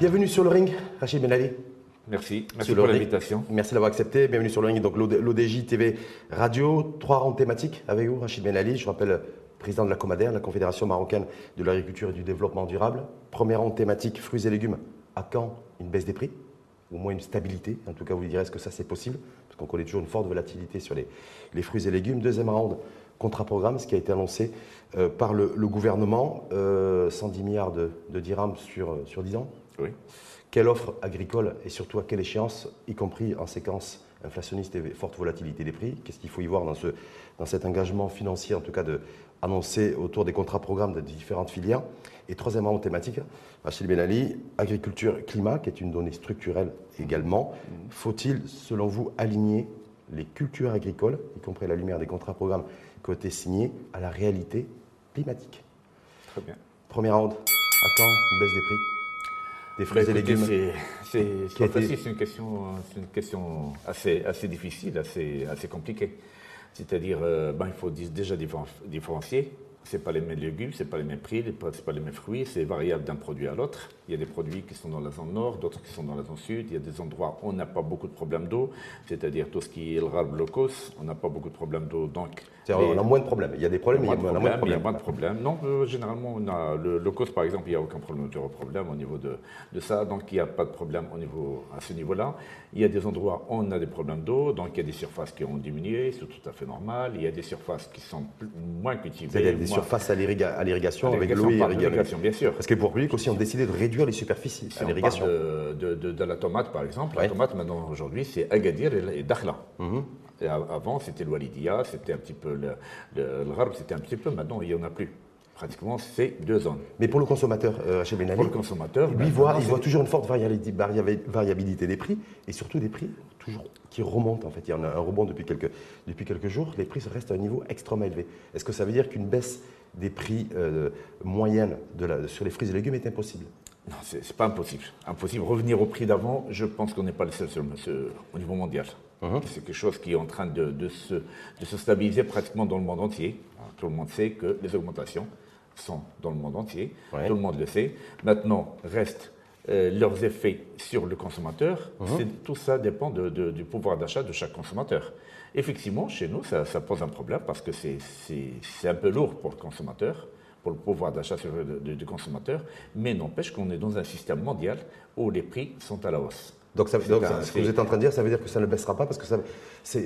Bienvenue sur le ring, Rachid Benali. Merci, merci pour l'invitation. Merci d'avoir accepté. Bienvenue sur le ring, donc l'ODJ TV Radio. Trois rondes thématiques avec vous, Rachid Benali. Je rappelle président de la Comader, la Confédération marocaine de l'agriculture et du développement durable. Première ronde thématique, fruits et légumes. À quand une baisse des prix? Au moins une stabilité? En tout cas, vous direz est-ce que ça c'est possible? Parce qu'on connaît toujours une forte volatilité sur les, les fruits et légumes. Deuxième ronde, contrat-programme, ce qui a été annoncé euh, par le, gouvernement, 110 euh, milliards de, dirhams sur, sur 10 ans. Oui. Quelle offre agricole et surtout à quelle échéance, y compris en séquence inflationniste et forte volatilité des prix? Qu'est-ce qu'il faut y voir dans, ce, dans cet engagement financier, en tout cas de, annoncé autour des contrats-programmes de différentes filières? Et troisièmement, thématique, Rachid Benali, agriculture, climat, qui est une donnée structurelle également. Faut-il, selon vous, aligner les cultures agricoles, y compris à la lumière des contrats-programmes qui ont été signés, à la réalité climatique? Très bien. Première ronde, à quand une baisse des prix? Des fruits bah, et légumes C'est une question, une question assez, assez difficile, assez, assez compliquée. C'est-à-dire, euh, ben, il faut déjà différencier c'est pas les mêmes légumes, c'est pas les mêmes prix, c'est pas les mêmes fruits, c'est variable d'un produit à l'autre. Il y a des produits qui sont dans la zone nord, d'autres qui sont dans la zone sud. Il y a des endroits où on n'a pas beaucoup de problèmes d'eau, c'est-à-dire tout ce qui est le rab locos, on n'a pas beaucoup de problèmes d'eau. Donc, on a moins de problèmes. Il y a des problèmes, il y a moins de problèmes. Il y a moins de problèmes. Non, euh, généralement, on a le locos, par exemple, il n'y a aucun problème de problème au niveau de, de, ça, donc il n'y a pas de problème au niveau, à ce niveau-là. Il y a des endroits où on a des problèmes d'eau, donc il y a des surfaces qui ont diminué, c'est tout à fait normal. Il y a des surfaces qui sont moins cultivées. Surfaces à l'irrigation avec l'eau et l'irrigation, bien sûr. Parce que pour public aussi ont décidé de réduire les superficies à l'irrigation. De, de, la tomate, par exemple. La tomate, maintenant, aujourd'hui, c'est Agadir et Dakhla. Mhm. avant, c'était l'Oualidia, c'était un petit peu le, le, c'était un petit peu. Maintenant, il n'y en a plus pratiquement ces deux zones. Mais pour le consommateur, euh, chez Pour le consommateur, lui, ben, voit, il voit toujours une forte variabilité des prix et surtout des prix toujours qui remontent. En fait, il y en a un rebond depuis quelques, depuis quelques jours. Les prix restent à un niveau extrêmement élevé. Est-ce que ça veut dire qu'une baisse des prix euh, moyennes de la, sur les fruits et légumes est impossible? Non, ce n'est pas impossible. Impossible. Revenir au prix d'avant, je pense qu'on n'est pas le seul au niveau mondial. Uh-huh. C'est quelque chose qui est en train de, de, se, de se stabiliser pratiquement dans le monde entier. tout le monde sait que les augmentations sont dans le monde entier, tout le monde le sait. Maintenant, restent euh, leurs effets sur le consommateur. Tout ça dépend du pouvoir d'achat de chaque consommateur. Effectivement, chez nous, ça, pose un problème parce que c'est un peu lourd pour le consommateur, pour le pouvoir d'achat du consommateur, mais n'empêche qu'on est dans un système mondial où les prix sont à la hausse. Donc, ça, ce que vous êtes en train de dire, ça veut dire que ça ne baissera pas parce que ça,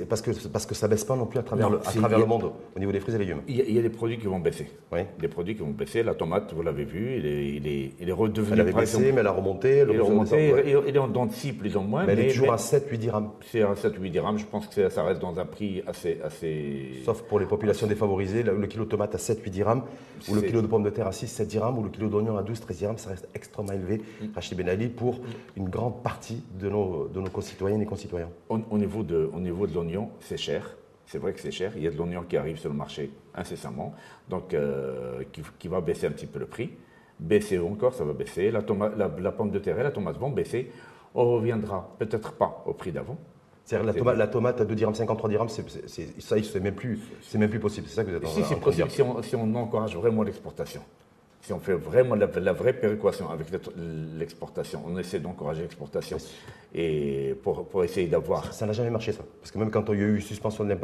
parce que, parce que ça baisse pas non plus à travers, le, à travers le monde au niveau des fruits et légumes. Il y, a, des produits qui vont baisser. Oui. Des produits qui vont baisser. La tomate, vous l'avez vu, il est, il est, il est redevenu. Elle avait baissé, mais elle a remonté. Elle, a remonté. Il est en dents de scie plus ou moins. Mais, elle est toujours à 7-8 dirhams. C'est à 7-8 dirhams. Je pense que ça reste dans un prix assez. assez Sauf pour les populations défavorisées, le, kilo de tomate à 7-8 dirhams, ou le kilo de pommes de terre à 6-7 dirhams, ou le kilo d'oignon à 12-13 dirhams, ça reste extrêmement élevé. Mm. Rachid Ben Ali pour une grande partie de nos, de nos concitoyennes et concitoyens au, niveau de, au niveau de l'oignon, c'est cher. C'est vrai que c'est cher. Il y a de l'oignon qui arrive sur le marché incessamment, donc euh, qui, va baisser un petit peu le prix. Baisser encore, ça va baisser. La, la, pomme de terre et la tomate vont baisser. On reviendra peut-être pas au prix d'avant. C'est-à-dire la, tomate, la tomate à 2 dirhams, 53 dirhams, c'est, ça, c'est même plus, c'est même plus possible. C'est ça que vous êtes en, si, c'est possible si on, si on encourage vraiment l'exportation si on fait vraiment la, vraie péréquation avec l'exportation, on essaie d'encourager l'exportation et pour, pour essayer d'avoir. Ça n'a jamais marché ça, parce que même quand il y a eu suspension de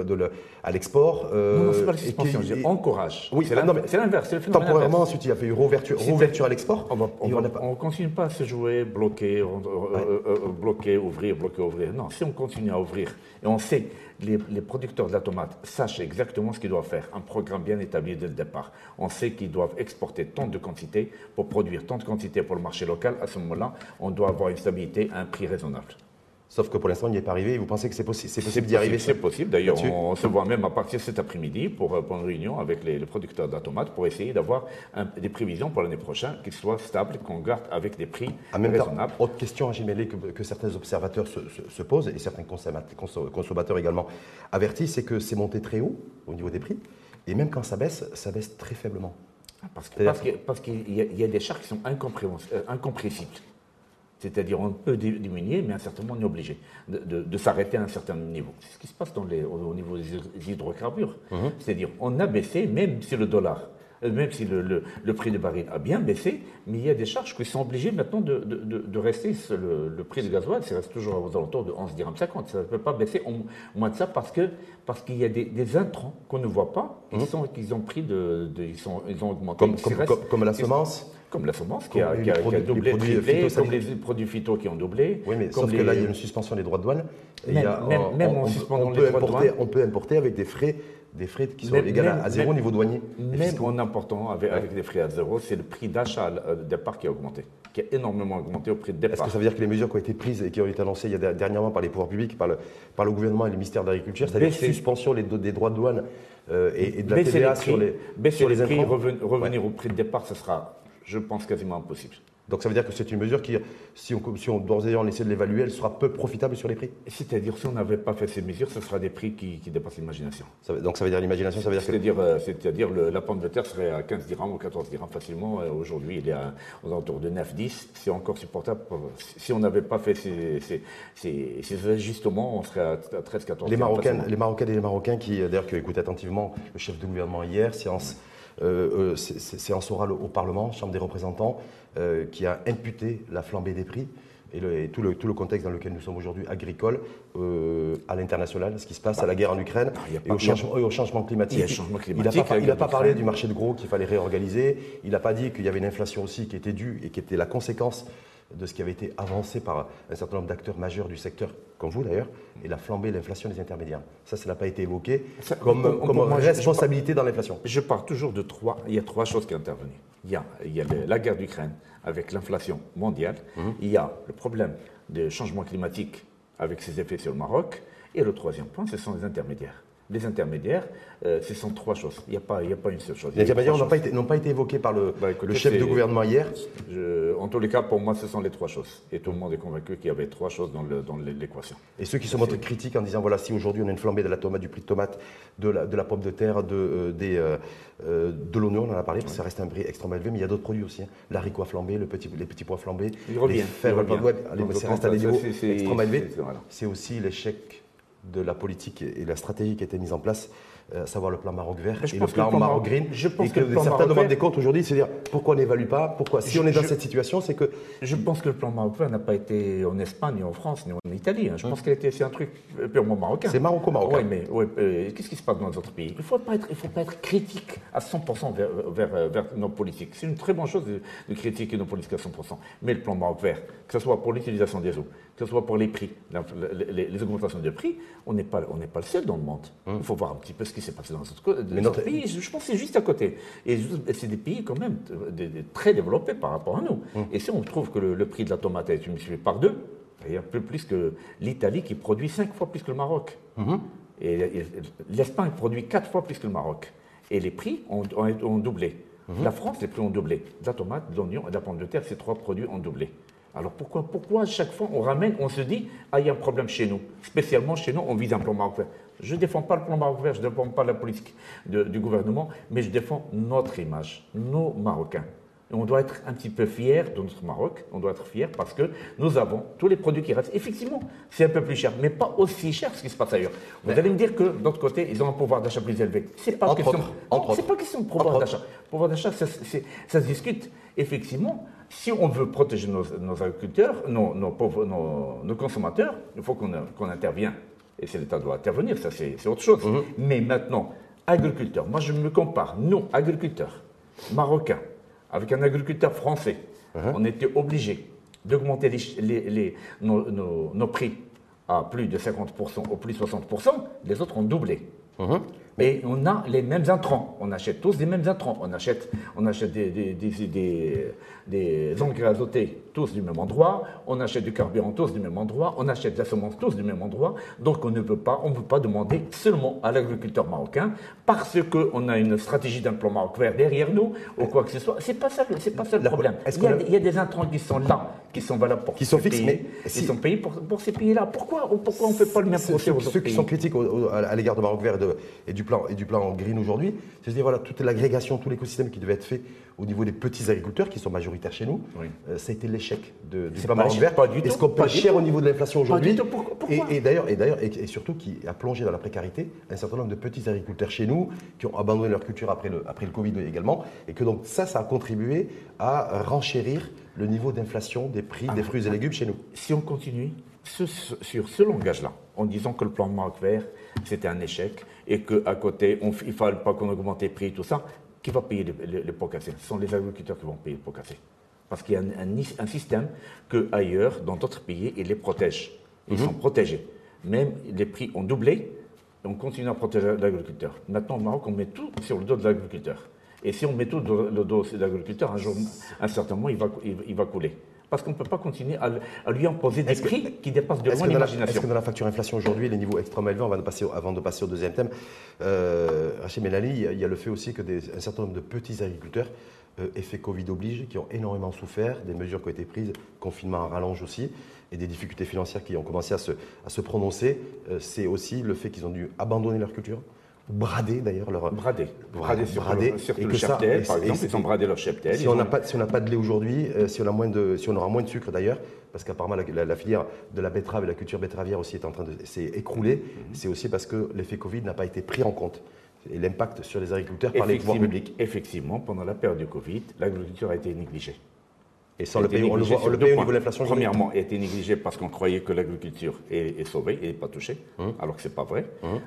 à l'export. Euh, non, non c'est pas la suspension, je encourage. Oui, c'est l'inverse. Temporairement, ensuite il y a eu réouverture, à l'export. On ne continue pas à se jouer, bloquer, bloquer, ouvrir, bloquer, ouvrir. Non, si on continue à ouvrir et on sait les, producteurs de la tomate sachent exactement ce qu'ils doivent faire, un programme bien établi dès le départ. On sait qu'ils doivent exporter tant de quantités pour produire tant de quantités pour le marché local. À ce moment-là, on doit avoir une stabilité à un prix raisonnable. Sauf que pour l'instant, il n'y est pas arrivé. Vous pensez que c'est possible, possible d'y arriver C'est possible. D'ailleurs, on, se voit même à partir de cet après-midi pour, euh, pour, une réunion avec les, producteurs de la tomate pour essayer d'avoir des prévisions pour l'année prochaine qui soient stables, qu'on garde avec des prix en même raisonnables. Temps, autre question à que, que certains observateurs se, posent et certains consommateurs également avertissent, c'est que c'est monté très haut au niveau des prix. Et même quand ça baisse, ça baisse très faiblement. Parce qu'il y, a des charges qui sont euh, incompressibles. C'est-à-dire, on peut diminuer, mais à un certain moment, on est obligé de, s'arrêter à un certain niveau. C'est ce qui se passe dans les, au, niveau des hydrocarbures. Mhm. C'est-à-dire, on a baissé, même si le dollar Euh, même si le, prix du baril a bien baissé, mais il y a des charges qui sont obligées maintenant de, de, rester. Le, prix du gasoil, ça reste toujours aux alentours de 11 dirhams 50. Ça ne peut pas baisser au moins de ça parce que parce qu'il y a des, intrants qu'on ne voit pas, qui, mmh. sont, qu'ils ont pris de, ils, sont, ils ont augmenté. Comme, la semence comme la semence qui a, qui a, doublé, comme les produits phyto qui ont doublé. Oui, mais sauf que là, il y a une suspension des droits de douane. Même, même, en suspendant les droits de douane. On peut importer avec des frais des frais qui sont égaux à, zéro au niveau douanier. Même en important avec, des frais à zéro, c'est le prix d'achat de départ qui a augmenté, qui a énormément augmenté au prix de départ. Est-ce que ça veut dire que les mesures qui ont été prises et qui ont été annoncées il y a dernièrement par les pouvoirs publics, par le, par le gouvernement et le ministère de l'Agriculture, c'est-à-dire suspension des droits de douane euh, et, de la TVA sur les, sur les, prix, revenir au prix de départ, ce sera, je pense, quasiment impossible. Donc ça veut dire que c'est une mesure qui, si on, si on on essaie de l'évaluer, elle sera peu profitable sur les prix C'est-à-dire, si on n'avait pas fait ces mesures, ce sera des prix qui, dépassent l'imagination. Donc ça veut dire l'imagination, ça veut dire C'est-à-dire, euh, c'est-à-dire la pomme de terre serait à 15 dirhams ou 14 dirhams facilement. Euh, aujourd'hui, il est à, aux alentours de 9-10. C'est encore supportable. Si on n'avait pas fait ces, ces, ajustements, on serait à 13-14 les Marocains, les Marocaines et les Marocains qui, d'ailleurs, qui écoutent attentivement le chef de gouvernement hier, séance, euh, séance orale au Parlement, Chambre des représentants, euh, qui a imputé la flambée des prix et, tout, le, tout, le, contexte dans lequel nous sommes aujourd'hui, agricole, euh, à l'international, ce qui se passe à la guerre en Ukraine et, au changement, climatique. Il n'a pas, parlé du marché de gros qu'il fallait réorganiser, il n'a pas dit qu'il y avait une inflation aussi qui était due et qui était la conséquence de ce qui avait été avancé par un certain nombre d'acteurs majeurs du secteur, comme vous d'ailleurs, et la flambée, l'inflation des intermédiaires. Ça, ça n'a pas été évoqué comme, responsabilité dans l'inflation. Je pars toujours de trois. Il y a trois choses qui intervenues. Il y a, il y a la guerre d'Ukraine avec l'inflation mondiale. Mhm. Il y a le problème des changements climatiques avec ses effets sur le Maroc. Et le troisième point, ce sont les intermédiaires les intermédiaires, euh, ce sont trois choses. Il n'y a, pas, a pas une seule chose. Les intermédiaires n'ont pas, été, pas été évoqués par le, bah, le chef de gouvernement hier En tous les cas, pour moi, ce sont les trois choses. Et tout le monde est convaincu qu'il y avait trois choses dans l'équation. Et ceux qui se montrent critiques en disant voilà, si aujourd'hui on a une flambée de la tomate, du prix de tomate, de la, de la pomme de terre, de, euh, des, euh, de l'oignon, on en a parlé, parce que ça reste un prix extrêmement élevé, mais il y a d'autres produits aussi. Hein. L'haricot flambé, le petit, les petits pois flambés, il revient, les fers, ça reste à des niveaux extrêmement élevés. C'est aussi l'échec de la politique et la stratégie qui a été mise en place, euh, à savoir le plan Maroc vert et le plan, Maroc green. Je pense et que, que certains demandent des comptes aujourd'hui, c'est-à-dire pourquoi on n'évalue pas, pourquoi si on est dans cette situation, c'est que. Je pense que le plan Maroc vert n'a pas été en Espagne, ni en France, ni en Italie. Hein. Je pense qu'il c'est un truc purement marocain. C'est maroco-marocain. Oui, mais euh, qu'est-ce qui se passe dans les autres pays? Il ne faut, pas être, faut pas être critique à 100% vers, vers, nos politiques. C'est une très bonne chose de, critiquer nos politiques à 100%. Mais le plan Maroc vert, que ce soit pour l'utilisation des eaux, que ce soit pour les prix, les, augmentations de prix, on n'est pas, on pas le seul dans le monde. Hum. Il faut voir un petit peu ce qui s'est passé dans les autres, pays. Je pense que c'est juste à côté. Et c'est des pays quand même très développés par rapport à nous. Hum. Et si on trouve que le, prix de la tomate est multiplié par deux, un peu plus que l'Italie qui produit cinq fois plus que le Maroc. Et, l'Espagne produit quatre fois plus que le Maroc. Et les prix ont, ont, doublé. La France, les prix ont doublé. La tomate, l'oignon et la pomme de terre, ces trois produits ont doublé. Alors pourquoi, pourquoi à chaque fois on ramène, on se dit, ah, il y a un problème chez nous Spécialement chez nous, on vise un plan Maroc. Je ne défends pas le plan Maroc vert, je ne défends pas la politique du gouvernement, mais je défends notre image, nos Marocains. Et on doit être un petit peu fiers de notre Maroc, on doit être fiers parce que nous avons tous les produits qui restent. Effectivement, c'est un peu plus cher, mais pas aussi cher ce qui se passe ailleurs. Vous allez me dire que d'autre côté, ils ont un pouvoir d'achat plus élevé. C'est pas, question, pas question de pouvoir d'achat. Pouvoir d'achat, ça, ça se discute. Effectivement, si on veut protéger nos, agriculteurs, nos, nos, consommateurs, il faut qu'on intervienne. Et c'est l'État doit intervenir, ça c'est autre chose. Mhm. Mais maintenant, agriculteurs, moi je me compare, nous, agriculteurs marocains, avec un agriculteur français, mhm. on était obligés d'augmenter les, nos, prix à plus de 50% ou plus de 60%, les autres ont doublé. Mhm. Et on a les mêmes intrants. On achète tous les mêmes intrants. On achète, on achète des, des, des, des, azotés tous du même endroit. On achète du carburant tous du même endroit. On achète de la semence tous du même endroit. Donc on ne peut pas, on peut pas demander seulement à l'agriculteur marocain parce qu'on a une stratégie d'un plan Maroc vert derrière nous ou quoi que ce soit. C'est pas ça, c'est pas ça le problème. Il y, a, il y, a, des intrants qui sont là, qui sont valables pour qui sont fixes, mais qui sont payés pour, pour ces pays-là. Pourquoi, pourquoi on ne fait pas le même procès aux Ceux qui sont critiques à l'égard de Maroc vert et du plan, et du plan green aujourd'hui. C'est-à-dire voilà, toute l'agrégation, tout l'écosystème qui devait être fait au niveau des petits agriculteurs qui sont majoritaires chez nous, euh, ça a été l'échec du plan marron vert. Est-ce qu'on paye cher au niveau de l'inflation aujourd'hui Et, d'ailleurs, et, d'ailleurs et, surtout qui a plongé dans la précarité un certain nombre de petits agriculteurs chez nous qui ont abandonné leur culture après le, après le Covid également. Et que donc ça, ça a contribué à renchérir le niveau d'inflation des prix des fruits et légumes chez nous. Si on continue sur ce langage-là, en disant que le plan marque vert, c'était un échec et qu'à côté, on, il ne fallait pas qu'on augmente les prix, tout ça, qui va payer les, pots cassés Ce sont les agriculteurs qui vont payer les pots cassés. Parce qu'il y a un, système que ailleurs, dans d'autres pays, ils les protègent. Ils mhm. sont protégés. Même les prix ont doublé, on continue à protéger l'agriculteur. Maintenant, au Maroc, on met tout sur le dos de l'agriculteur. Et si on met tout sur le dos de l'agriculteur, un jour, un certain moment, il va, il va couler parce qu'on ne peut pas continuer à, lui imposer des prix qui dépassent de loin l'imagination. Est-ce que dans la facture inflation aujourd'hui, les niveaux extrêmement élevés, on va passer, avant de passer au deuxième thème, euh, Rachid Melali, il y, a le fait aussi que des, un certain nombre de petits agriculteurs, euh, effet Covid oblige, qui ont énormément souffert, des mesures qui ont été prises, confinement à rallonge aussi, et des difficultés financières qui ont commencé à se, à se prononcer, euh, c'est aussi le fait qu'ils ont dû abandonner leur culture brader d'ailleurs leur. Brader. Brader sur, brader, le, le cheptel, par exemple. Ils ont bradé leur cheptel. Si on n'a pas, si pas, de lait aujourd'hui, euh, si, on a moins de, si on aura moins de sucre d'ailleurs, parce qu'apparemment la, filière de la betterave et la culture betteravière aussi est en train de s'écrouler, mhm. c'est aussi parce que l'effet Covid n'a pas été pris en compte. Et l'impact sur les agriculteurs par les pouvoirs publics. Effectivement, pendant la période du Covid, l'agriculture a été négligée. Et sans le payer, on le voit, au niveau de l'inflation. Premièrement, a été négligé parce qu'on croyait que l'agriculture est, sauvée et pas touchée, hum. alors que ce n'est pas vrai, hum.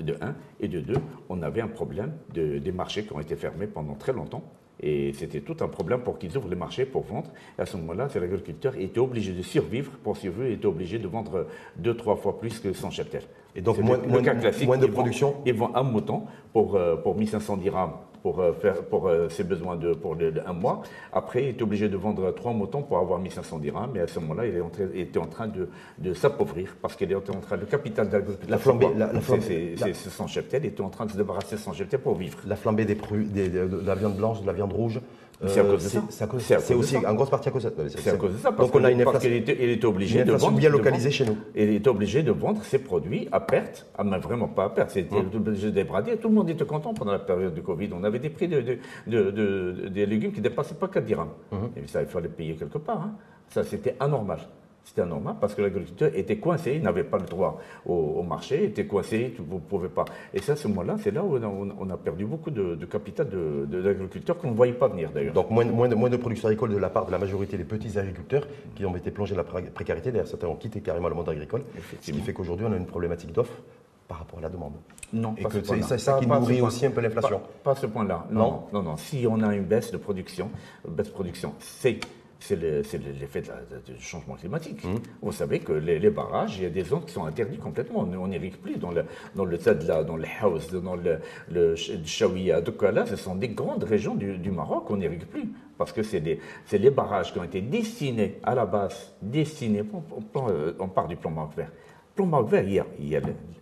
de un. Et de deux, on avait un problème de, des marchés qui ont été fermés pendant très longtemps. Et c'était tout un problème pour qu'ils ouvrent les marchés pour vendre. Et à ce moment-là, l'agriculteur était obligé de survivre. Pour survivre, il était obligé de vendre deux, trois fois plus que son cheptel. Et donc, moins, de production Ils vendent un mouton pour, euh, pour 1500 dirhams pour, euh, faire, pour euh, ses besoins de, pour un mois. Après, il est obligé de vendre trois moutons pour avoir 1500 dirhams. Mais à ce moment-là, il, est était en train de, de s'appauvrir parce qu'il était en train, le capital d'agriculture, la flambée, la, flambée, c'est son cheptel, il était en train de se débarrasser de son cheptel pour vivre. La flambée des, des, de la viande blanche, de la viande rouge, c'est à cause de ça. C'est aussi en grosse partie à cause de ça. C'est à cause de ça. Parce Donc on a une inflation. Il était, obligé de vendre. bien localisée chez nous. Il était obligé de vendre ses produits à perte, ah, mais vraiment pas à perte. C'était obligé de débrader. Tout le monde était content pendant la période du Covid. On avait des prix de, des légumes qui ne dépassaient pas 4 dirhams. Hum. Et ça, il fallait payer quelque part. Hein. Ça, c'était anormal. C'était anormal parce que l'agriculteur était coincé, il n'avait pas le droit au, marché, il était coincé, vous ne pouvez pas. Et ça, à ce moment-là, c'est là où on a, perdu beaucoup de, capital de, l'agriculteur qu'on ne voyait pas venir d'ailleurs. Donc moins, moins, de, moins de production agricole de la part de la majorité des petits agriculteurs qui ont été plongés dans la précarité. D'ailleurs, certains ont quitté carrément le monde agricole. Ce qui fait qu'aujourd'hui, on a une problématique d'offre par rapport à la demande. Non, et que c'est ça qui nourrit aussi un peu l'inflation. Pas, ce point-là. Non, non, non, Si on a une baisse de production, baisse de production, c'est c'est l'effet du changement climatique. Mmh. Vous savez que les, barrages, il y a des zones qui sont interdites complètement. On n'irrigue plus dans le, dans le Tadla, dans le Haus, dans le, le là, ce sont des grandes régions du, Maroc, on n'irrigue plus. Parce que c'est les barrages qui ont été destinés à la base, destinés, on, part du plan Maroc vert, plan vert, il y, a,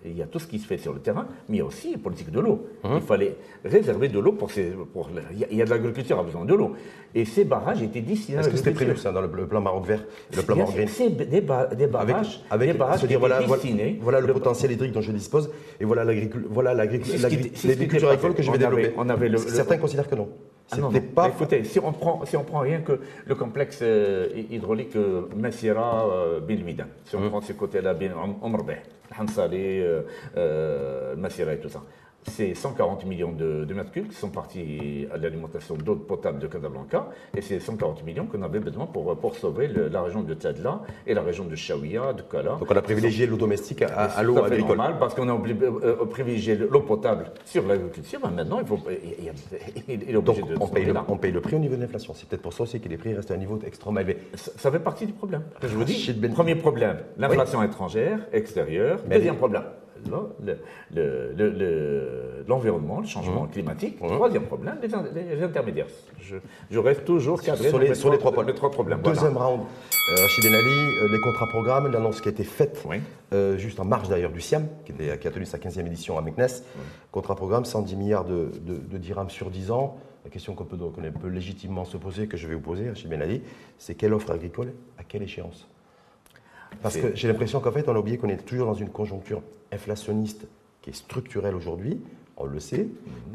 il, y a, tout ce qui se fait sur le terrain, mais il y a aussi la politique de l'eau. Hein? Il fallait réserver de l'eau pour ces. Pour, il y a de l'agriculture a besoin de l'eau. Et ces barrages étaient destinés Est-ce que c'était prévu ça dans le, plan Maroc vert le plan Maroc Green C'est des, barrages, avec, des barrages dire, voilà, destinés. Voilà le, potentiel hydrique dont je dispose et voilà l'agriculture voilà agricole que je vais développer. Certains considèrent que non. Ah non, pas... Écoutez, si on, prend, si on prend rien que le complexe euh, hydraulique euh, Messira euh, si on hum. prend ces côtés-là, Omrbeh, Hansali, euh, Messira et tout ça, c'est 140 millions de, mètres cubes qui sont partis à l'alimentation d'eau potable de Casablanca, et c'est 140 millions qu'on avait besoin pour, pour sauver la région de Tadla et la région de Shawiya, de Kala. Donc on a privilégié l'eau domestique à, l'eau agricole. normal, parce qu'on a euh, privilégié l'eau potable sur l'agriculture, maintenant il, faut, il, est obligé de on paye, le, on paye le prix au niveau de l'inflation. C'est peut-être pour ça aussi que les prix restent à un niveau extrêmement élevé. Ça, fait partie du problème. Je vous dis, premier problème, l'inflation étrangère, extérieure. Deuxième problème, l'environnement, le, le, changement mmh. climatique. Troisième problème, les, intermédiaires. Je, reste toujours cadré sur les, sur les, trois, problèmes. Deuxième round, euh, Rachid Benali, euh, les contrats programmes, l'annonce qui a été faite, euh, juste en marge d'ailleurs du SIAM, qui, a tenu sa 15e édition à Meknes. Contrat programme, 110 milliards de, dirhams sur 10 ans. La question qu'on peut, peut, légitimement se poser, que je vais vous poser, Rachid Benali, c'est quelle offre agricole, à quelle échéance? Parce que j'ai l'impression qu'en fait, on a oublié qu'on est toujours dans une conjoncture inflationniste qui est structurelle aujourd'hui. on le sait.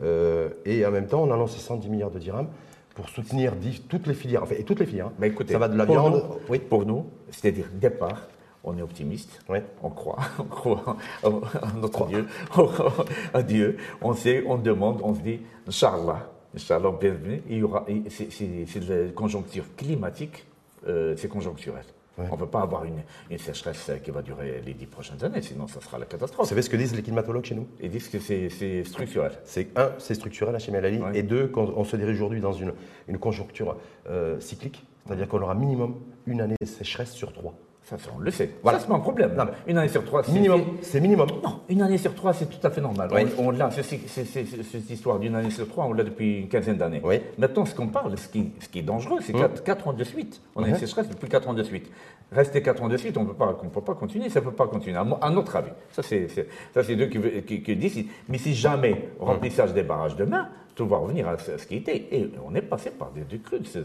Euh, et en même temps, on a lancé 110 milliards de dirhams pour soutenir toutes les filières. Enfin, et toutes les filières. Hein. Mais écoutez, ça va de la viande. oui. Pour nous, c'est-à-dire départ, on est optimiste, on croit, on croit en notre Dieu, à Dieu. On sait, on demande, on se dit, Inch'Allah, Inch'Allah, bienvenue. Il y aura, c'est la conjoncture climatique, euh, c'est conjoncturel. On ne peut pas avoir une, sécheresse qui va durer les dix prochaines années, sinon ça sera la catastrophe. Vous savez ce que disent les climatologues chez nous? Ils disent que c'est structurel. C'est un, c'est structurel, chez Melali, et deux, quand on se dirige aujourd'hui dans une, conjoncture euh, cyclique, c'est-à-dire qu'on aura minimum une année de sécheresse sur trois. Ça, on le sait. Voilà. Ça, c'est pas un problème. une année sur trois, c'est minimum. C'est minimum. Non, une année sur trois, c'est tout à fait normal. On, l'a, cette histoire d'une année sur trois, on l'a depuis une quinzaine d'années. Maintenant, ce qu'on parle, ce qui, ce qui est dangereux, c'est hum. quatre, ans de suite. On a une sécheresse depuis quatre ans de suite. Rester quatre ans de suite, on ne peut pas continuer, ça ne peut pas continuer, à, notre avis. Ça, c'est, ça, c'est eux qui, qui, disent. Mais si jamais remplissage des barrages demain, tout va revenir à ce qui était. Et on est passé par des, des de ces.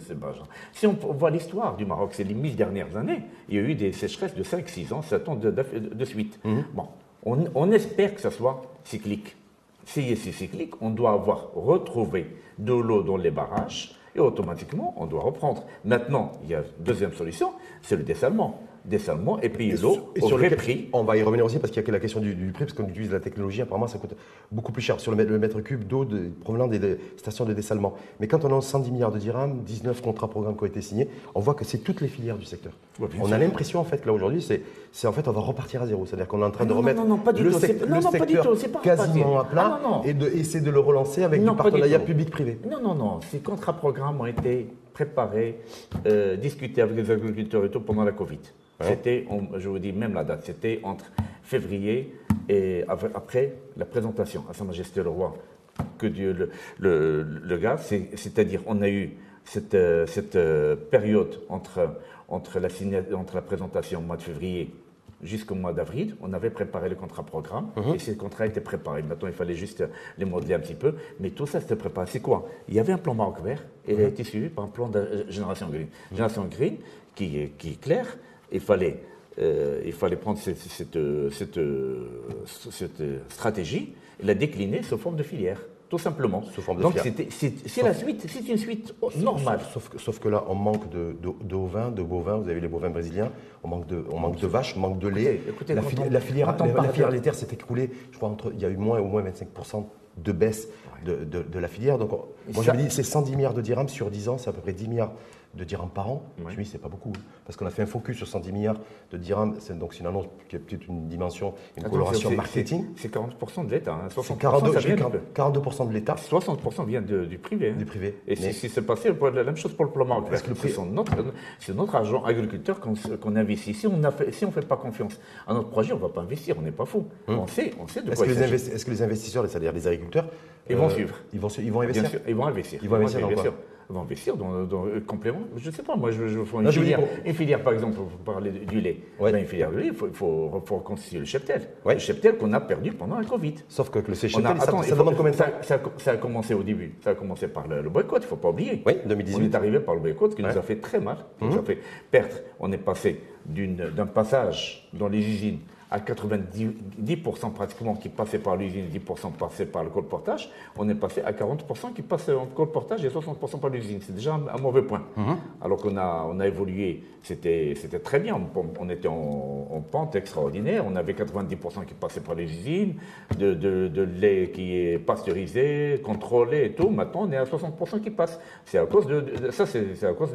Si on voit l'histoire du Maroc, c'est les mille dernières années, il y a eu des sécheresses de 5, 6 ans, 7 ans de, suite. Mhm. Bon, on, espère que ça soit cyclique. Si c'est cyclique, on doit avoir retrouvé de l'eau dans les barrages et automatiquement, on doit reprendre. Maintenant, il y a une deuxième solution, c'est le dessalement dessalement et puis l'eau au sur vrai prix. On va y revenir aussi parce qu'il y a que la question du, prix, parce qu'on utilise la technologie, apparemment ça coûte beaucoup plus cher sur le mètre, cube d'eau provenant des, stations de dessalement. Mais quand on a 110 milliards de dirhams, 19 contrats programmes qui ont été signés, on voit que c'est toutes les filières du secteur. on a l'impression en fait que là aujourd'hui, c'est en fait on va repartir à zéro. C'est-à-dire qu'on est en train de remettre le, secteur quasiment à plat et d'essayer de le relancer avec du partenariat public-privé. Non, non, non. Ces contrats programmes ont été préparés, euh, discutés avec les agriculteurs et tout pendant la Covid. C'était, je vous dis même la date, c'était entre février et après la présentation à Sa Majesté le Roi, que Dieu le, le, garde. C'est-à-dire, on a eu cette, euh, cette euh, période entre, entre, la entre la présentation au mois de février jusqu'au mois d'avril, on avait préparé le contrat programme mhm. et ces contrats étaient préparés. Maintenant, il fallait juste les modeler un petit peu, mais tout ça c'était préparé. C'est quoi? Il y avait un plan Maroc vert et il a été suivi par un plan de Génération Green. Génération Green qui est, qui est clair, il fallait, euh, il fallait prendre cette, cette, stratégie et la décliner sous forme de filière. Tout simplement. Sous forme de Donc c'est la suite, c'est une suite normale. Sauf, sauf, que là, on manque de, de, de bovins. Vous avez les bovins brésiliens. On manque de, on manque de vaches, on manque de lait. la, filière, la, filière, la, filière laitière s'est écroulée. Je crois entre, il y a eu moins au moins 25% de baisse de, de, la filière. Donc, moi, je me dis, c'est 110 milliards de dirhams sur 10 ans, c'est à peu près 10 milliards de dirhams par an. Je me dis, c'est pas beaucoup. Hein. parce qu'on a fait un focus sur 110 milliards de dirhams. Donc, c'est une annonce qui a peut-être une dimension, une coloration marketing. C'est 40% de l'État. Hein. 42%, de l'État. 60% vient du privé. Hein. Du privé. Et c'est ce qui s'est passé, la même chose pour le plan. Parce que c'est notre, argent agriculteur qu'on investit. Si on ne si on fait pas confiance à notre projet, on ne va pas investir. On n'est pas fou. Hum. On, sait, on sait de quoi Est-ce que les investisseurs, c'est-à-dire les agriculteurs, ils vont euh, suivre. Ils vont, ils vont investir. Sûr, ils vont investir. Ils vont investir, va investir dans, dans euh, complément. Je ne sais pas, moi, je, je fais une, filière, une filière, par exemple, pour parler du lait. Ouais. Ben, une filière de lait, il faut, faut, faut reconstituer le cheptel. Ouais. Le cheptel qu'on a perdu pendant la Covid. Sauf que le cheptel, ça, attends, ça, demande combien de temps ça, ça, a commencé au début. Ça a commencé par le, boycott, il ne faut pas oublier. Oui, 2018. On est arrivé par le boycott qui nous a fait très mal, qui nous a mhm. fait perdre. On est passé d'un passage dans les usines à 90% pratiquement qui passaient par l'usine, 10% passaient par le colportage, on est passé à 40% qui passaient en colportage et 60% par l'usine. C'est déjà un, mauvais point. Mhm. Alors qu'on a, on a évolué, c'était très bien, on, était en, pente extraordinaire, on avait 90% qui passaient par les usines, de, de, lait qui est pasteurisé, contrôlé et tout. Maintenant, on est à 60% qui passe. C'est à cause de, ça, c'est à cause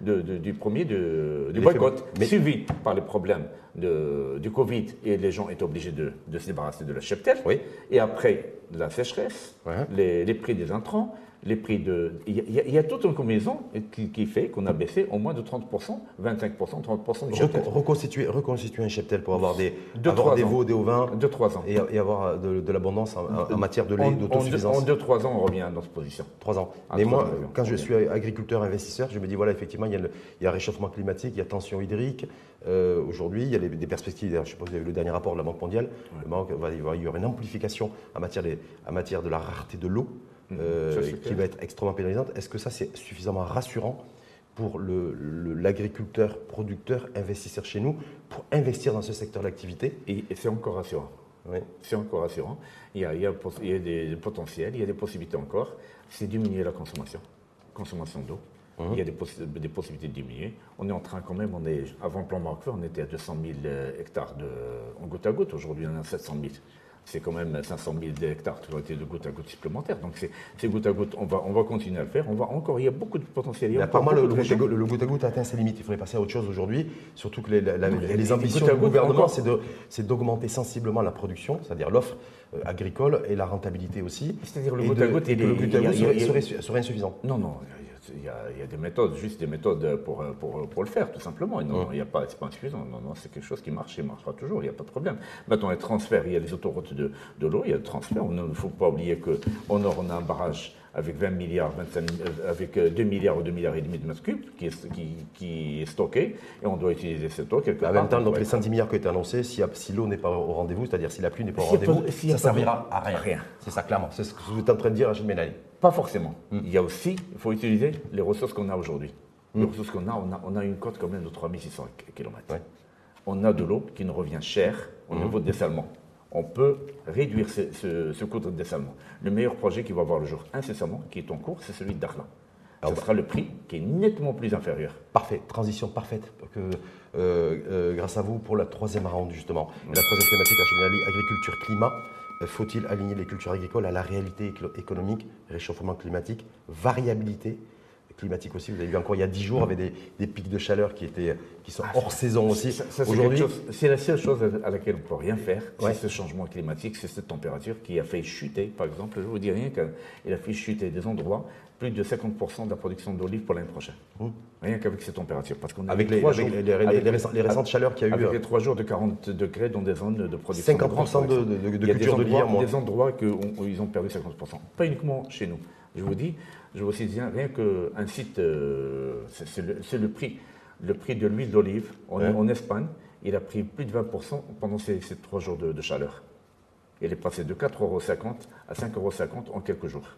du premier du boycott, suivi par les problèmes du Covid et les gens étaient obligés de, se débarrasser de la cheptel. Oui. Et après la sécheresse, les, prix des intrants, les prix de. Il y, a, toute une combinaison qui, fait qu'on a baissé au moins de 30%, 25%, 30% de cheptel. Reconstituer, reconstituer un cheptel pour avoir des, des veaux, des ovins. De 3 ans. Et, avoir de, l'abondance en, matière de lait, d'autosuffisance. En 2-3 ans, on revient dans cette position. 3 ans. Mais moi, quand je suis agriculteur, investisseur, je me dis voilà, effectivement, il y a, le, il y a réchauffement climatique, il y a tension hydrique. Euh, aujourd'hui, il y a des perspectives. Je pas si vous avez vu le dernier rapport de la Banque mondiale. Le Maroc va, il y aura une amplification en matière, en matière de la rareté de l'eau. Mhm. Euh, qui va être extrêmement pénalisante. Est-ce que ça, c'est suffisamment rassurant pour l'agriculteur, producteur, investisseur chez nous, pour investir dans ce secteur d'activité? Et, c'est encore rassurant. C'est encore rassurant. Il y, a, il, y a, il y, a, des potentiels, il y a des possibilités encore. C'est diminuer la consommation, consommation d'eau. Mmh. Il y a des, possi des, possibilités de diminuer. On est en train quand même, on est, avant le plan Marqueur, on était à 200 000 hectares de, en goutte à goutte. Aujourd'hui, on est à 700 000 c'est quand même 500 000 hectares qui ont été de goutte à goutte supplémentaires. Donc c'est goutte à goutte, on va, on va continuer à le faire. On va encore, il y a beaucoup de potentiel. Mais apparemment, le, le, goutte à goutte a atteint ses limites. Il faudrait passer à autre chose aujourd'hui. Surtout que les, les ambitions du gouvernement, c'est d'augmenter sensiblement la production, c'est-à-dire l'offre euh, agricole et la rentabilité aussi. C'est-à-dire le goutte à goutte, le goutte à goutte serait insuffisant. Non, non il y, a, il y, a, des méthodes, juste des méthodes pour, pour, pour le faire, tout simplement. Non, il n'y a pas, c'est pas insuffisant. Non, non, c'est quelque chose qui marche et marchera toujours. Il n'y a pas de problème. Maintenant, les transferts, il y a les autoroutes de, de l'eau, il y a le transfert. Il ne faut pas oublier qu'au nord, on a un barrage avec 20 milliards, 25, euh, avec 2 milliards ou 2 milliards et demi de mètres cubes qui est, qui, qui est stocké et on doit utiliser cette eau quelque part. En même temps, donc les 110 milliards qui ont été annoncés, si, si l'eau n'est pas au rendez-vous, c'est-à-dire si la pluie n'est pas au rendez-vous, ça ne servira à rien. rien. C'est ça, clairement. C'est ce que vous êtes en train de dire, Rachid Ménali. Pas forcément. Il y a aussi, il faut utiliser les ressources qu'on a aujourd'hui. Les hmm. ressources qu'on a, on a, on a une côte quand même de 3600 km. Ouais. On a de l'eau qui nous revient cher au hmm. niveau de dessalement on peut réduire ce, ce, coût de dessalement. Le meilleur projet qui va voir le jour incessamment, qui est en cours, c'est celui de Darlan. Ce sera le prix qui est nettement plus inférieur. Parfait, transition parfaite que, euh, euh, grâce à vous pour la troisième round justement. La troisième thématique, agriculture-climat. Euh, faut-il aligner les cultures agricoles à la réalité économique, réchauffement climatique, variabilité climatique aussi. Vous avez vu encore il y a 10 jours, avec des, des pics de chaleur qui, étaient, qui sont ah, hors saison aussi. Aujourd'hui, c'est la seule chose à laquelle on ne peut rien faire, c'est ce changement climatique, c'est cette température qui a fait chuter, par exemple, je vous dis rien qu'il a fait chuter des endroits plus de 50% de la production d'olives pour l'année prochaine. Mmh. Rien qu'avec ces températures. Parce qu'on avec, les, récentes, chaleurs qu'il y a eu. Avec les trois jours de 40 degrés dans des zones de production. 50% de, de, de, de culture de Il y a des endroits où ils ont perdu 50%. Pas uniquement chez nous. Je vous dis, je vous dis rien qu'un site, euh, c'est le, prix. Le prix de l'huile d'olive en, Espagne, il a pris plus de 20% pendant ces, trois jours de, chaleur. Il est passé de 4,50 euros à 5,50 euros en quelques jours.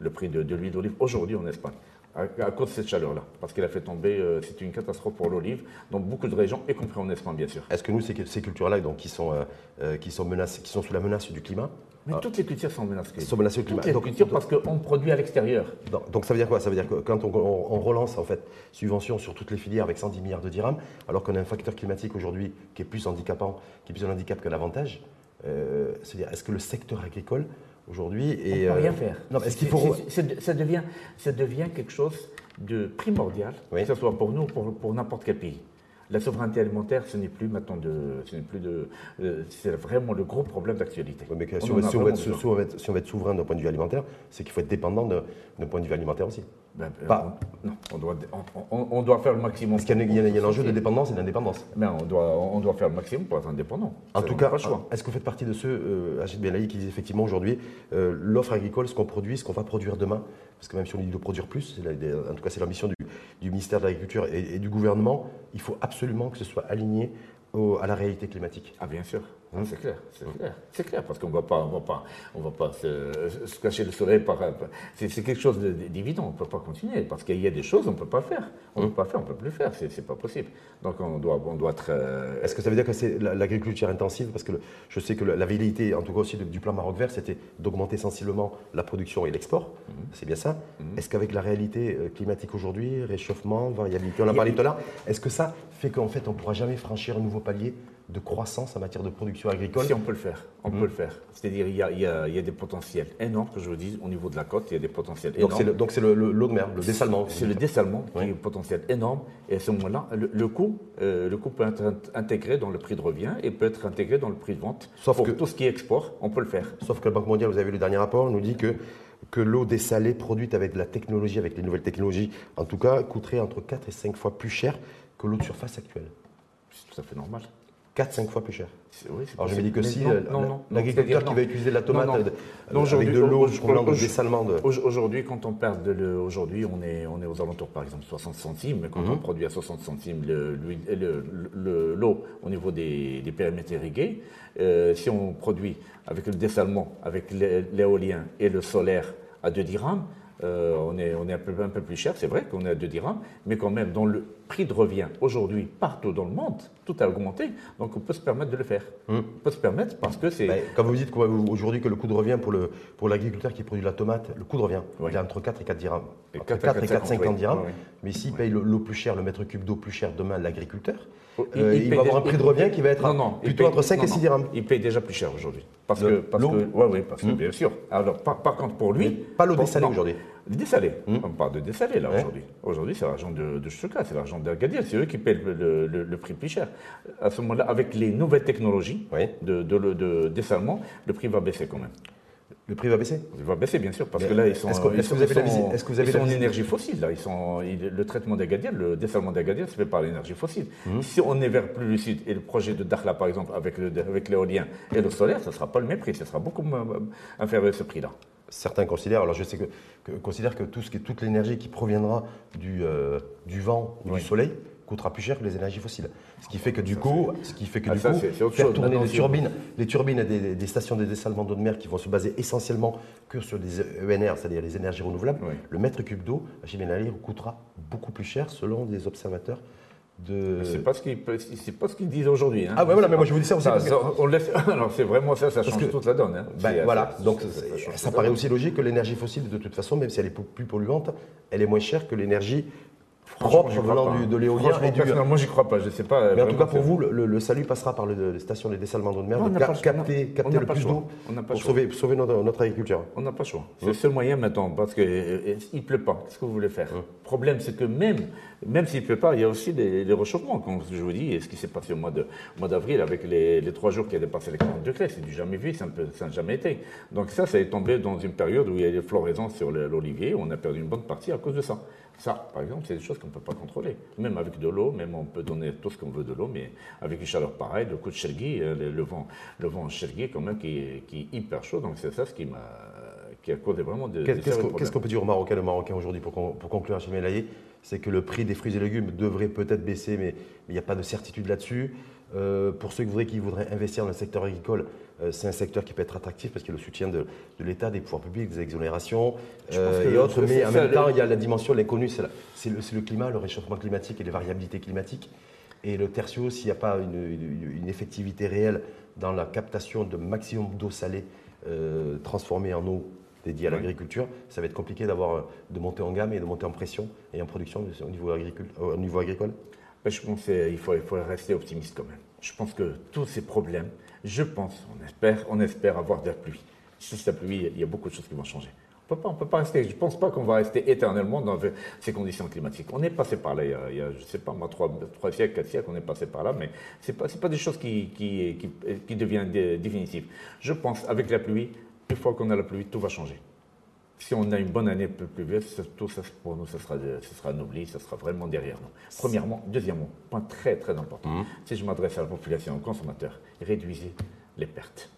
Le prix de, l'huile d'olive aujourd'hui en Espagne à, cause de cette chaleur-là, parce qu'elle a fait tomber, euh, c'est une catastrophe pour l'olive, dans beaucoup de régions, y compris en Espagne, bien sûr. Est-ce que nous, ces, ces cultures-là, donc, qui sont, euh, qui, sont qui sont sous la menace du climat, mais ah. toutes les cultures sont menacées. Sont menacées au climat. Toutes les donc, cultures parce qu'on produit à l'extérieur. Donc ça veut dire quoi? Ça veut dire que quand on, relance en fait subventions sur toutes les filières avec 110 milliards de dirhams, alors qu'on a un facteur climatique aujourd'hui qui est plus handicapant, qui est plus un handicap que l'avantage, euh, c'est-à-dire est-ce que le secteur agricole aujourd'hui est... On ne peut rien euh, faire. Non, est-ce qu'il faut... ça, devient, ça devient quelque chose de primordial, que ce soit pour nous ou pour, pour n'importe quel pays. La souveraineté alimentaire, ce n'est plus maintenant de, ce n'est plus de, c'est vraiment le gros problème d'actualité. mais si, on, si, on être, si, on veut être, souverain d'un point de vue alimentaire, c'est qu'il faut être dépendant d'un point de vue alimentaire aussi. Ben, Pas. On, non, on doit, on, on, doit faire le maximum. Parce qu'il y a, un enjeu de dépendance et d'indépendance. Mais on doit, on doit faire le maximum pour être indépendant. En tout cas, est-ce que vous faites partie de ceux, euh, Belaï, qui disent effectivement aujourd'hui, euh, l'offre agricole, ce qu'on produit, ce qu'on va produire demain, parce que même si on dit de produire plus, en tout cas c'est l'ambition du, du, ministère de l'Agriculture et, du gouvernement, il faut absolument que ce soit aligné à la réalité climatique. Ah bien sûr, hein c'est clair, c'est clair, c'est clair, parce qu'on ne va pas, on va pas, on va pas se, cacher le soleil par. C'est quelque chose d'évident, on ne peut pas continuer, parce qu'il y a des choses on ne peut pas faire, on ne peut pas faire, on ne peut plus faire, c'est pas possible. Donc on doit, on doit être. Euh, Est-ce que ça veut dire que c'est l'agriculture intensive, parce que je sais que la velléité, en tout cas aussi du plan Maroc Vert, c'était d'augmenter sensiblement la production et l'export, mhm. c'est bien ça? Mhm. Est-ce qu'avec la réalité euh, climatique aujourd'hui, réchauffement, variabilité, on a parlé tout à l'heure, est-ce que ça fait qu'en fait on ne pourra jamais franchir un nouveau palier de croissance en matière de production agricole Si on peut le faire, on peut hmm. le faire. C'est-à-dire il, il, y a des potentiels énormes, que je vous dis, au niveau de la côte, il y a des potentiels énormes. donc c'est l'eau de mer, le dessalement. C'est le dessalement qui est un potentiel énorme. Et à ce moment-là, le, coût, euh, le coût peut être intégré dans le prix de revient et peut être intégré dans le prix de vente. Sauf Pour que tout ce qui est export, on peut le faire. Sauf que la Banque mondiale, vous avez vu le dernier rapport, nous dit que que l'eau dessalée produite avec la technologie, avec les nouvelles technologies, en tout cas, coûterait entre 4 et 5 fois plus cher que l'eau de surface actuelle. C'est tout à fait normal. 4-5 fois plus cher. Oui, Alors je me dis que si l'agriculteur qui va utiliser la tomate avec de l'eau provenant de dessalement de... Aujourd'hui, quand on perd de l'eau, aujourd'hui on est, on est aux alentours par exemple 60 centimes, mais quand mhm. on produit à 60 centimes l'eau au niveau des, des périmètres irrigués, euh, si on produit avec le dessalement, avec l'éolien et le solaire à 2 dirhams, euh, on, est, on est un peu, un peu plus cher, c'est vrai qu'on est à 2 dirhams, mais quand même, dans le prix de revient aujourd'hui, partout dans le monde, tout a augmenté, donc on peut se permettre de le faire. Hum. On peut se permettre parce que c'est... Ben, quand vous dites aujourd'hui que le coût de revient pour le pour l'agriculteur qui produit la tomate, le coût de revient, Oui. il est entre 4 et 4 dirhams. Et Entre 4 4 et 4, 50, 50 oui. dirhams. Oui. Mais s'il paye le- l'eau plus chère, le mètre cube d'eau plus cher demain, l'agriculteur, Oh, euh, il, paye va avoir un prix de revient qui va être Non, non, plutôt paye- entre 5 non, et 6 non, dirhams. Il paye déjà plus cher aujourd'hui. Parce que, parce l'eau que, ouais, ouais, parce que Hum. bien sûr. Alors, par, par contre, pour lui. Mais pas l'eau dessalée aujourd'hui. Le dessalé. Hum. On parle de dessalé, là, Ouais. aujourd'hui. Aujourd'hui, c'est l'argent de, de Chouka, c'est l'argent d'Agadir. C'est eux qui paient le, le- le- le prix plus cher. À ce moment-là, avec les nouvelles technologies Oui. de, de, de dessalement, le prix va baisser quand même. Le prix va baisser? Il va baisser, bien sûr, parce Mais que là, ils sont, est-ce que- est-ce que vous avez ils la sont- visi- est-ce que vous avez ils la sont en énergie fossile, là. Ils sont, il- le traitement d'Agadir, le dessalement d'Agadir se fait par l'énergie fossile. Hum. Si on est vers plus lucide, et le projet de Dakhla, par exemple, avec, le- avec l'éolien et le solaire, ça ne sera pas le même prix, ça sera beaucoup inférieur à ce prix-là. Certains considèrent, alors je sais que, que- considèrent que, tout ce qui, toute l'énergie qui proviendra du, euh, du vent ou Oui. du soleil coûtera plus cher que les énergies fossiles. Ce qui fait que du coup, ce qui fait que Ah, du ça, coup, faire chose. tourner Non, non, les turbines, les turbines des, des stations de dessalement d'eau de mer qui vont se baser essentiellement que sur des ENR, c'est-à-dire les énergies renouvelables, Oui. le mètre cube d'eau à Chimène coûtera beaucoup plus cher selon des observateurs de. C'est pas ce qu'ils peut- c'est pas ce qu'ils disent aujourd'hui. hein. Ah ouais, voilà, mais moi je vous dis ça aussi. Ça, parce que- ça, on laisse, alors c'est vraiment ça, ça change que- toute la donne. hein. Ben, voilà, ça- donc ça- paraît aussi logique que l'énergie fossile, de toute façon, même si elle est plus polluante, elle est moins chère que l'énergie propre venant du- hein. de l'éolien et du. personnellement, j'y crois pas. Je sais pas. Mais en tout cas, pour vous, le, salut passera par le- les stations de dessalement d'eau de mer, Non, on de n'a cap- capter, le plus d'eau pour choix. sauver, notre, notre agriculture. On n'a pas le choix. C'est le seul moyen maintenant, parce qu'il ne pleut pas. Qu'est-ce que vous voulez faire Le problème, c'est que même, même s'il ne pleut pas, il y a aussi les, les réchauffements. Comme je vous dis, et ce qui s'est passé au mois d'avril, avec les, les trois jours qui a dépassé les 40 degrés, c'est du jamais vu, ça n'a jamais été. Donc ça, ça est tombé dans une période où il y a des floraisons sur l'olivier, on a perdu une bonne partie à cause de ça. Ça, par exemple, c'est des choses qu'on ne peut pas contrôler. Même avec de l'eau, même on peut donner tout ce qu'on veut de l'eau, mais avec une chaleur pareille, le coup de Chergui, euh, le, vent, le vent Chergui quand même qui, qui est hyper chaud, donc c'est ça ce qui m'a qui a causé vraiment de, Qu'est-ce qu'on peut dire aux Marocains, aux Marocains aujourd'hui pour, pour conclure, Hachim El Haï C'est que le prix des fruits et légumes devrait peut-être baisser, mais il n'y a pas de certitude là-dessus. Euh, pour ceux qui voudraient, qui voudraient investir dans le secteur agricole, euh, c'est un secteur qui peut être attractif parce qu'il y a le soutien de, de l'État, des pouvoirs publics, des exonérations euh, et autres. Mais en même temps, il y a la dimension, l'inconnu, c'est le, climat, le réchauffement climatique et les variabilités climatiques. Et le tertio, s'il n'y a pas une, une- une effectivité réelle dans la captation de maximum d'eau salée transformée en eau dédiée à l'agriculture, ça va être compliqué d'avoir de monter en gamme et de monter en pression et en production au niveau, agricole. au niveau agricole. Je pense qu'il faut, il faut rester optimiste quand même. Je pense que tous ces problèmes, je pense, on espère, on espère avoir de la pluie. Si la pluie, il y a beaucoup de choses qui vont changer. On pas, on peut pas rester. Je ne pense pas qu'on va rester éternellement dans ces conditions climatiques. On est passé par là il y a, je sais pas, moi, trois, trois siècles, quatre siècles, on est passé par là, mais c'est pas, c'est pas des choses qui, qui, deviennent dé- définitives. Je pense, avec la pluie, une fois qu'on a la pluie, tout va changer. Si on a une bonne année un peu pluvieuse, tout ça, pour nous, ça sera, ça sera anobli, ça sera vraiment derrière nous. Premièrement. Deuxièmement, point très très important, si je m'adresse à la population, aux consommateurs, réduisez les pertes.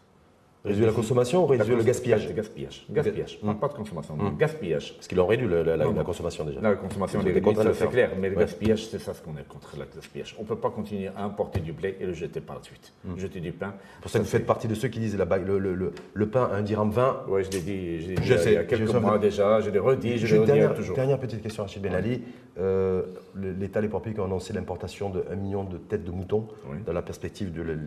Réduire la consommation ou réduire le gaspillage gaspillage. Gaspillage. Pas de consommation, non, gaspillage. Parce qu'ils ont réduit la, consommation déjà. La consommation, c'est clair, mais le gaspillage, c'est ça ce qu'on est contre le gaspillage. On ne peut pas continuer à importer du blé et le jeter par la suite. Jeter du pain. C'est pour ça que vous faites partie de ceux qui disent la bague- le, le- le- le pain à 1 dirham 20. Oui, je l'ai dit, je l'ai dit Je il y a- sais, il y a je quelques mois déjà, je l'ai redit, je l'ai redit toujours. dernière petite question à Rachid Ben Ali. Euh, L'État, les publics ont annoncé l'importation de 1 million de têtes de moutons Oui. dans la perspective de, le-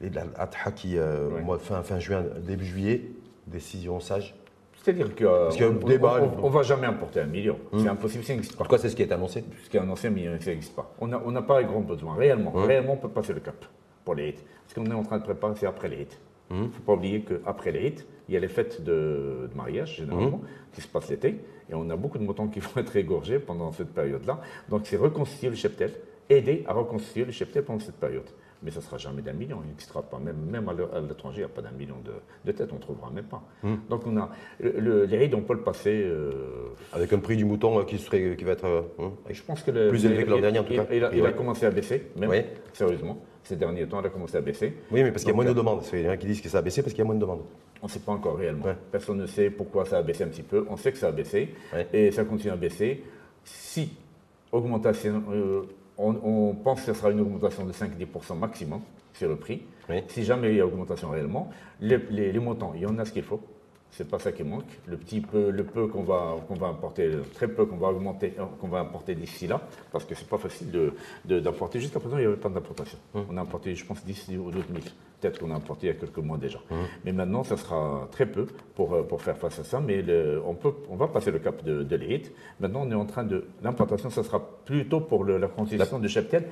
et de la Adha qui, euh, Oui. mois fin, fin juin, début juillet. Décision sage. C'est-à-dire que, euh, un ne va jamais importer un million. C'est impossible, ça n'existe pas. cas, c'est ce qui est annoncé. Puisqu'il y a un ancien million, ça n'existe pas. On n'a on pas les grands besoins. Réellement, Hum. réellement, on peut passer le cap pour les hits. Ce qu'on est en train de préparer, c'est après les hits. Il Hum. ne faut pas oublier qu'après les hits, il y a les fêtes de, de mariage, généralement, Hum. qui se passent l'été. Et on a beaucoup de moutons qui vont être égorgés pendant cette période-là. Donc, c'est reconstituer le cheptel, aider à reconstituer le cheptel pendant cette période. Mais ça ne sera jamais d'un million, il n'existera pas. Même, même à l'étranger, il n'y a pas d'un million de, de têtes, on ne trouvera même pas. Hum. Donc, on a, le- le- les rides, on peut le passer. euh, Avec un prix du mouton euh, qui, serait, qui va être. euh, hein, je pense que le- Plus élevé que l'an dernier, en tout cas. Il, a, il a commencé à baisser, même, Oui. sérieusement. Ces derniers temps, il a commencé à baisser. Oui, mais parce qu'il y a moins de euh, demandes. Il y en a qui disent que ça a baissé parce qu'il y a moins de demandes. On ne sait pas encore réellement. Ouais. Personne ne sait pourquoi ça a baissé un petit peu. On sait que ça a baissé Ouais. et ça continue à baisser. Si augmentation, euh, on, on pense que ce sera une augmentation de 5-10% maximum sur le prix. Oui. Si jamais il y a augmentation réellement, les, les, les montants, il y en a ce qu'il faut. C'est pas ça qui manque. Le petit peu, le peu qu'on va, qu'on va importer, très peu qu'on va augmenter, euh, qu'on va importer d'ici là, parce que c'est pas facile de, d'importer. Jusqu'à présent, il n'y avait pas d'importation. Mmh. On a importé, je pense, 10 ou 12 000. Peut-être qu'on a importé il y a quelques mois déjà. Mmh. Mais maintenant, ça sera très peu pour, euh, pour faire face à ça. Mais on, peut, on va passer le cap de, de Maintenant, on est en train de. L'importation, ça sera plutôt pour la constitution de cheptel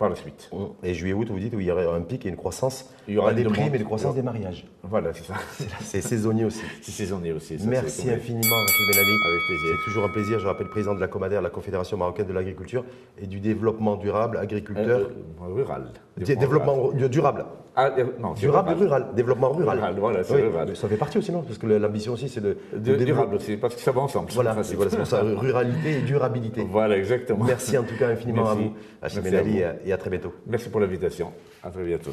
par la suite. Mmh. Et juillet-août, vous dites où il y aurait un pic et une croissance, il y aura des prix, mais une croissance des mariages. Voilà, c'est ça. C'est saisonnier aussi. C'est saisonnier aussi. Merci infiniment, Rachid Benali. Avec plaisir. C'est toujours un plaisir. Je rappelle président de la Comader, la Confédération marocaine de l'agriculture et du développement durable, agriculteur. Euh, euh, rural. Développement, durable. Ah, euh, non, durable et rural. Développement rural. voilà, c'est rural. Ça fait partie aussi, non? Parce que l'ambition aussi, c'est de, de, durable aussi, parce que ça va ensemble. Voilà, c'est pour ça. Ruralité et durabilité. Voilà, exactement. Merci en tout cas infiniment à vous, Rachid Benali, et à très bientôt. Merci pour l'invitation. À très bientôt.